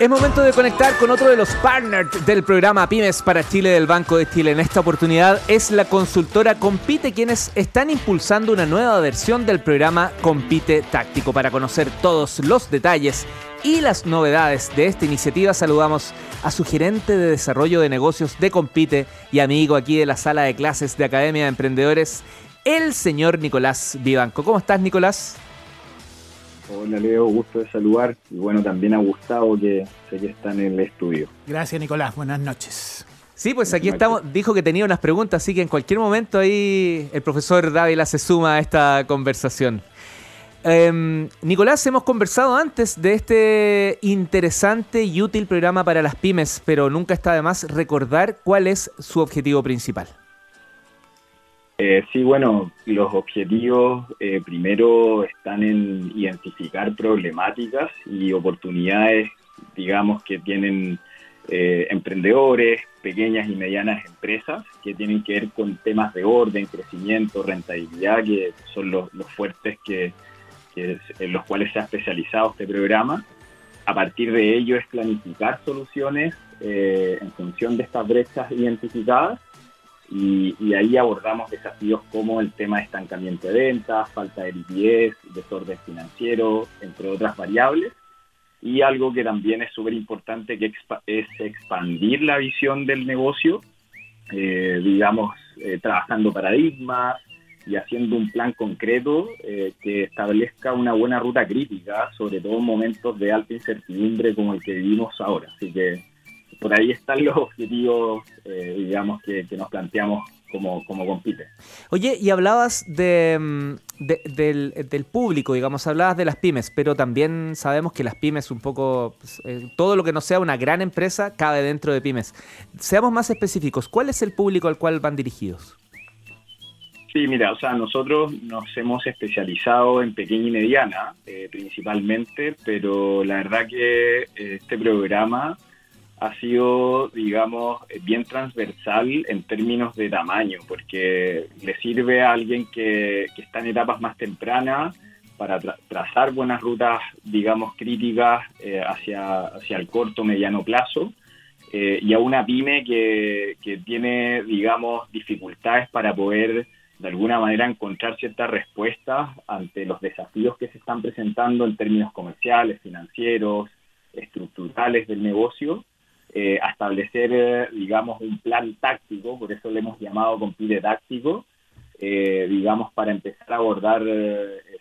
Es momento de conectar con otro de los partners del programa Pymes para Chile del Banco de Chile. En esta oportunidad es la consultora Compite quienes están impulsando una nueva versión del programa Compite Táctico. Para conocer todos los detalles y las novedades de esta iniciativa saludamos a su gerente de desarrollo de negocios de Compite y amigo aquí de la sala de clases de Academia de Emprendedores, el señor Nicolás Vivanco. ¿Cómo estás, Nicolás? Hola Leo, gusto de saludar y bueno, también a Gustavo que sé que está en el estudio. Gracias Nicolás, buenas noches. Sí, pues aquí estamos, dijo que tenía unas preguntas, así que en cualquier momento ahí el profesor Dávila se suma a esta conversación. Em, Nicolás, hemos conversado antes de este interesante y útil programa para las pymes, pero nunca está de más recordar cuál es su objetivo principal. Eh, sí, bueno, los objetivos eh, primero están en identificar problemáticas y oportunidades, digamos, que tienen eh, emprendedores, pequeñas y medianas empresas, que tienen que ver con temas de orden, crecimiento, rentabilidad, que son los, fuertes que, en los cuales se ha especializado este programa. A partir de ello es planificar soluciones en función de estas brechas identificadas y, ahí abordamos desafíos como el tema de estancamiento de ventas, falta de liquidez, desorden financiero, entre otras variables. Y algo que también es súper importante que es expandir la visión del negocio, eh, digamos, eh, trabajando paradigmas y haciendo un plan concreto eh, que establezca una buena ruta crítica, sobre todo en momentos de alta incertidumbre como el que vivimos ahora. Así que por ahí están los objetivos, eh, digamos, que, nos planteamos como, como compite. Oye, y hablabas de, mm, del, público, digamos, hablabas de las pymes, pero también sabemos que las pymes un poco, pues, eh, todo lo que no sea una gran empresa cabe dentro de pymes. Seamos más específicos, ¿cuál es el público al cual van dirigidos? Sí, mira, o sea, nosotros nos hemos especializado en pequeña y mediana eh, principalmente, pero la verdad que este programa ha sido, digamos, bien transversal en términos de tamaño, porque le sirve a alguien que, está en etapas más tempranas para trazar buenas rutas, digamos, críticas eh, hacia, hacia el corto, mediano plazo, eh, y a una pyme que, que tiene, digamos, dificultades para poder de alguna manera encontrar ciertas respuestas ante los desafíos que se están presentando en términos comerciales, financieros, estructurales del negocio eh, establecer, eh, digamos, un plan táctico, por eso le hemos llamado compite táctico, eh, digamos, para empezar a abordar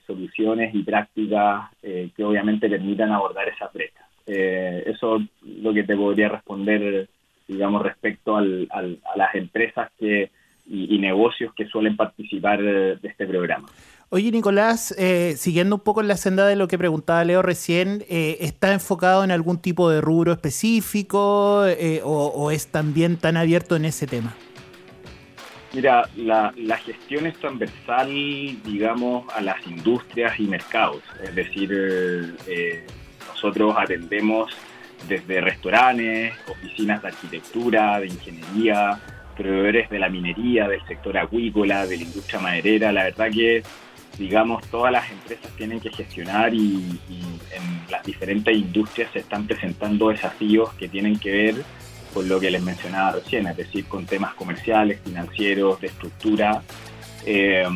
soluciones y prácticas que obviamente permitan abordar esa brecha. eso es lo que te podría responder, digamos, respecto a las empresas que y, negocios que suelen participar de este programa. Oye, Nicolás, eh, siguiendo un poco en la senda de lo que preguntaba Leo recién, eh, ¿está enfocado en algún tipo de rubro específico eh, o, es también tan abierto en ese tema? Mira, la, gestión es transversal, digamos, a las industrias y mercados. Es decir, nosotros atendemos desde restaurantes, oficinas de arquitectura, de ingeniería, proveedores de la minería, del sector acuícola, de la industria maderera. La verdad que digamos, todas las empresas tienen que gestionar y, en las diferentes industrias se están presentando desafíos que tienen que ver con lo que les mencionaba recién, es decir, con temas comerciales, financieros, de estructura. Eh,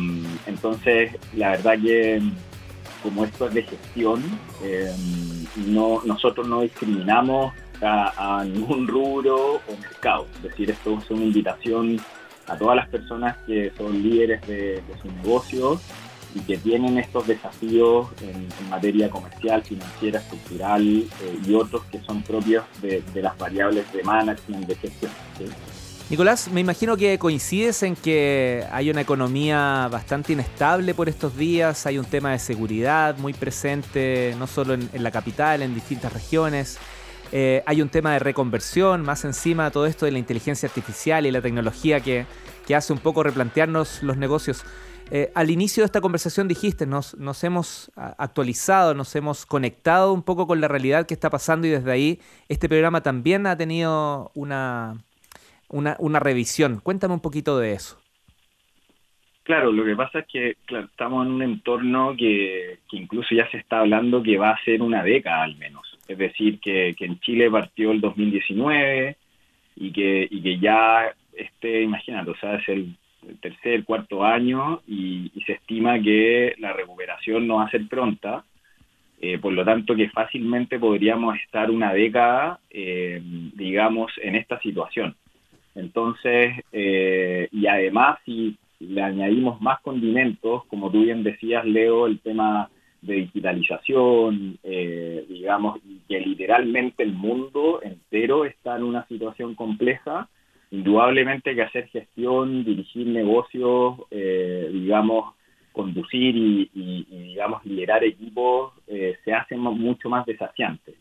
entonces, la verdad que como esto es de gestión, eh, no, nosotros no discriminamos a, ningún rubro o mercado. Es decir, esto es una invitación a todas las personas que son líderes de, de su negocio y que tienen estos desafíos en, materia comercial, financiera, estructural eh, y otros que son propios de, las variables de management, de gestión. Nicolás, me imagino que coincides en que hay una economía bastante inestable por estos días, hay un tema de seguridad muy presente, no solo en, la capital, en distintas regiones. Eh, hay un tema de reconversión, más encima de todo esto de la inteligencia artificial y la tecnología que, que hace un poco replantearnos los negocios. Eh, al inicio de esta conversación dijiste, nos, nos hemos actualizado, nos hemos conectado un poco con la realidad que está pasando y desde ahí este programa también ha tenido una, una, revisión. Cuéntame un poquito de eso. Claro, lo que pasa es que estamos en un entorno que, incluso ya se está hablando que va a ser una década al menos. Es decir, que, en Chile partió el 2019 y que, y que ya esté, imagínate, o sea, es el tercer, cuarto año y, se estima que la recuperación no va a ser pronta. Eh, por lo tanto, que fácilmente podríamos estar una década, eh, digamos, en esta situación. Entonces, eh, y además, si le añadimos más condimentos, como tú bien decías, Leo, el tema de digitalización, digamos, que literalmente el mundo entero está en una situación compleja, indudablemente que hacer gestión, dirigir negocios, eh, digamos, conducir y, digamos, liderar equipos eh, se hace mucho más desafiante.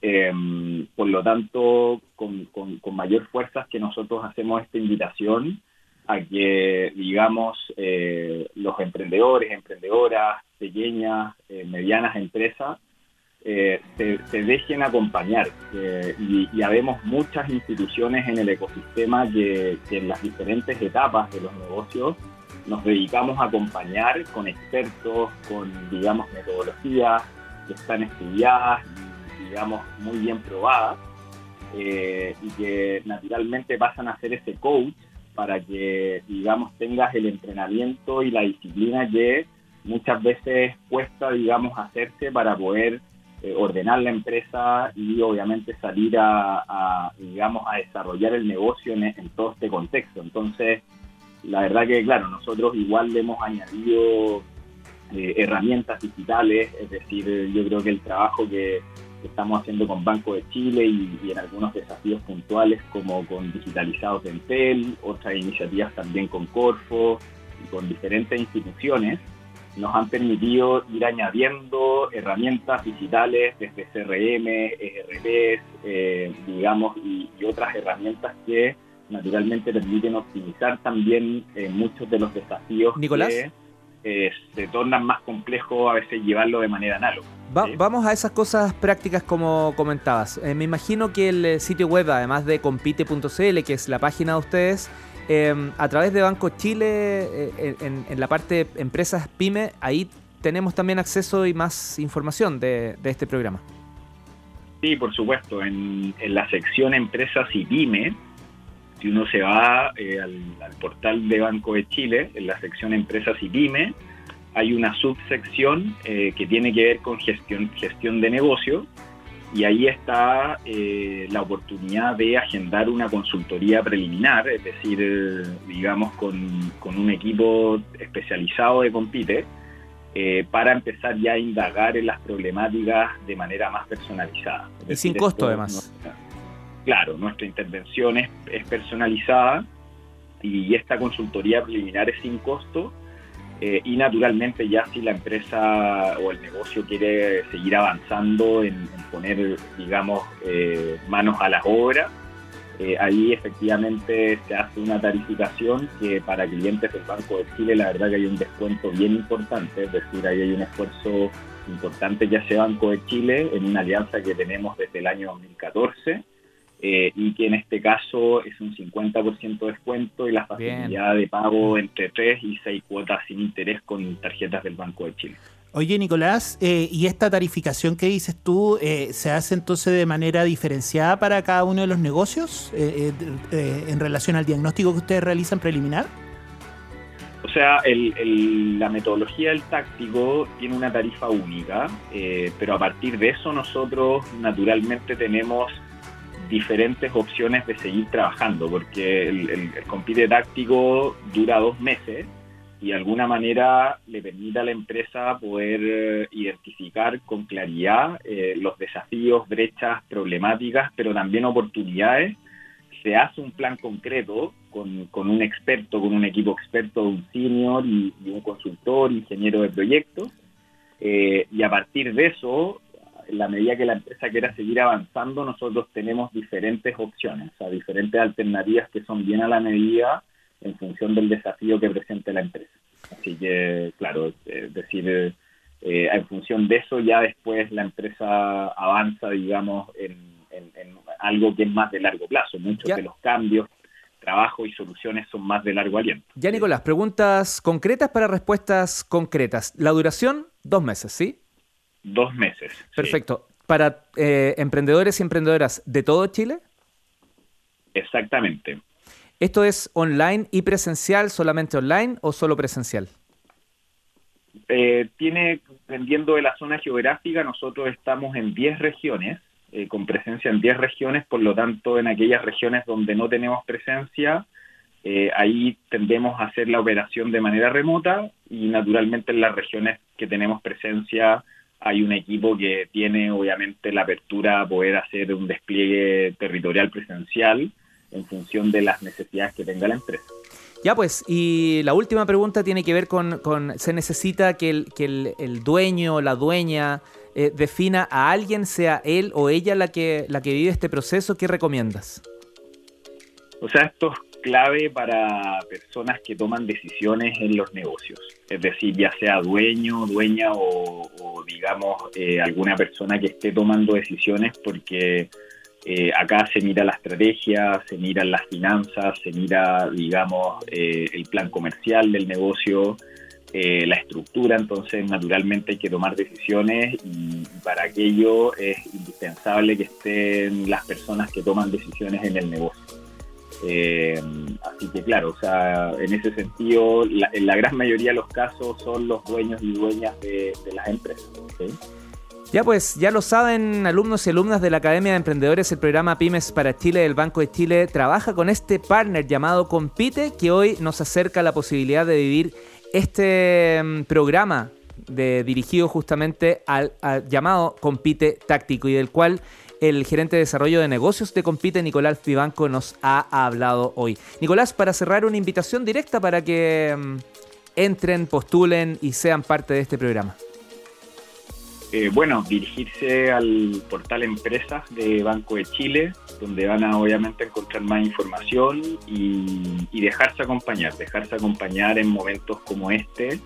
Em, por lo tanto, con, mayor fuerza que nosotros hacemos esta invitación a que, digamos, eh, los emprendedores, emprendedoras, pequeñas, medianas empresas, eh, se, dejen acompañar. y, y, habemos muchas instituciones en el ecosistema que, en las diferentes etapas de los negocios nos dedicamos a acompañar con expertos, con, digamos, metodologías que están estudiadas digamos, muy bien probadas, eh, y que naturalmente pasan a ser ese coach para que, digamos, tengas el entrenamiento y la disciplina que muchas veces cuesta, digamos, hacerse para poder eh, ordenar la empresa y obviamente salir a, digamos, a desarrollar el negocio en, todo este contexto. Entonces, la verdad que, claro, nosotros igual le hemos añadido eh, herramientas digitales, es decir, yo creo que el trabajo que, estamos haciendo con Banco de Chile y, en algunos desafíos puntuales como con Digitalizados de Entel, otras iniciativas también con Corfo y con diferentes instituciones, nos han permitido ir añadiendo herramientas digitales desde CRM, ERPs, eh, digamos, y, otras herramientas que naturalmente permiten optimizar también eh, muchos de los desafíos Nicolás. que eh, se tornan más complejos a veces llevarlo de manera análoga. Vamos a esas cosas prácticas como comentabas. me imagino que el sitio web, además de compite.cl, que es la página de ustedes, Em, a través de Banco Chile, eh, en, la parte empresas PyME, ahí tenemos también acceso y más información de, este programa. Sí, por supuesto. En, la sección Empresas y PyME, si uno se va eh, al, portal de Banco de Chile, en la sección Empresas y PyME, hay una subsección eh, que tiene que ver con gestión, gestión de negocio y ahí está eh, la oportunidad de agendar una consultoría preliminar, es decir, digamos, con, un equipo especializado de Compite, eh, para empezar ya a indagar en las problemáticas de manera más personalizada. y sin costo, además. claro, nuestra intervención es, es personalizada y esta consultoría preliminar es sin costo eh, y naturalmente ya si la empresa o el negocio quiere seguir avanzando en, poner, digamos, eh, manos a la obra, eh, ahí efectivamente se hace una tarificación que para clientes del Banco de Chile la verdad que hay un descuento bien importante, es decir, ahí hay un esfuerzo importante que hace Banco de Chile en una alianza que tenemos desde el año 2014 eh, y que en este caso es un 50% de descuento y la facilidad de pago entre 3 y 6 cuotas sin interés con tarjetas del Banco de Chile. Oye, Nicolás, eh, ¿y esta tarificación que dices tú eh, se hace entonces de manera diferenciada para cada uno de los negocios en relación al diagnóstico que ustedes realizan preliminar? O sea, la metodología del táctico tiene una tarifa única, pero a partir de eso nosotros naturalmente tenemos diferentes opciones de seguir trabajando, porque el, compite táctico dura dos meses y de alguna manera le permite a la empresa poder eh, identificar con claridad eh, los desafíos, brechas, problemáticas, pero también oportunidades. Se hace un plan concreto con, con un experto, con un equipo experto, un senior y, un consultor, ingeniero de proyectos. Eh, y a partir de eso en la medida que la empresa quiera seguir avanzando, nosotros tenemos diferentes opciones, o sea, diferentes alternativas que son bien a la medida en función del desafío que presente la empresa. Así que, claro, es decir, eh, en función de eso ya después la empresa avanza, digamos, en, algo que es más de largo plazo. Muchos de los cambios, trabajo y soluciones son más de largo aliento. Ya, Nicolás, preguntas concretas para respuestas concretas. La duración, dos meses, ¿sí? Dos meses. Perfecto. para eh, emprendedores y emprendedoras de todo Chile. Exactamente. ¿Esto es online y presencial, solamente online o solo presencial? Eh, tiene, dependiendo de la zona geográfica, nosotros estamos en 10 regiones, eh, con presencia en 10 regiones, por lo tanto, en aquellas regiones donde no tenemos presencia, eh, ahí tendemos a hacer la operación de manera remota y naturalmente en las regiones que tenemos presencia hay un equipo que tiene obviamente la apertura a poder hacer un despliegue territorial presencial en función de las necesidades que tenga la empresa. Ya pues, y la última pregunta tiene que ver con, se necesita que el, que el, dueño o la dueña eh, defina a alguien, sea él o ella la que, la que vive este proceso, ¿qué recomiendas? O sea, esto es clave para personas que toman decisiones en los negocios, es decir, ya sea dueño, dueña o, digamos eh, alguna persona que esté tomando decisiones porque eh, acá se mira la estrategia, se miran las finanzas, se mira, digamos, eh, el plan comercial del negocio, la estructura, entonces naturalmente hay que tomar decisiones y para aquello es indispensable que estén las personas que toman decisiones en el negocio. Así que claro, o sea, en ese sentido, en la gran mayoría de los casos son los dueños y dueñas de, las empresas. Ya pues, ya lo saben alumnos y alumnas de la Academia de Emprendedores, el programa Pymes para Chile del Banco de Chile trabaja con este partner llamado Compite que hoy nos acerca la posibilidad de vivir este mm, programa de, dirigido justamente al, llamado Compite Táctico y del cual el gerente de desarrollo de negocios de Compite, Nicolás Vivanco, nos ha hablado hoy. Nicolás, para cerrar una invitación directa para que mm, entren, postulen y sean parte de este programa. Eh, bueno, dirigirse al portal Empresas de Banco de Chile, donde van a obviamente encontrar más información y, dejarse acompañar, dejarse acompañar en momentos como este,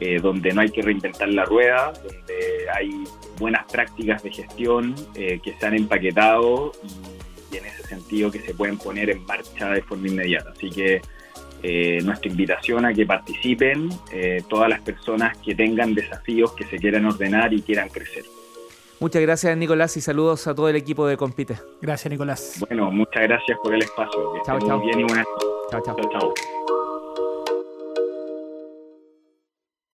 eh, donde no hay que reinventar la rueda, donde hay buenas prácticas de gestión eh, que se han empaquetado y, y en ese sentido que se pueden poner en marcha de forma inmediata. Así que eh, nuestra invitación a que participen eh, todas las personas que tengan desafíos, que se quieran ordenar y quieran crecer. Muchas gracias Nicolás y saludos a todo el equipo de Compite. Gracias Nicolás. Bueno, muchas gracias por el espacio. chao, chao. Bien y buenas Chao, chao. chao, chao.